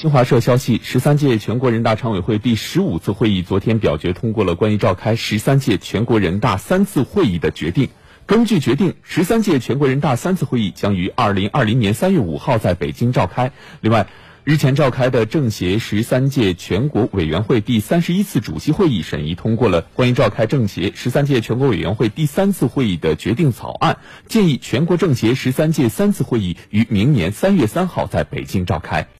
新华社消息十三届全国人大常委会第十五次会议昨天表决通过了关于召开十三届全国人大三次会议的决定。根据决定十三届全国人大三次会议将于二零二零年三月五号在北京召开。另外日前召开的政协十三届全国委员会第三十一次主席会议审议通过了关于召开政协十三届全国委员会第三次会议的决定草案。建议全国政协十三届三次会议于明年三月三号在北京召开。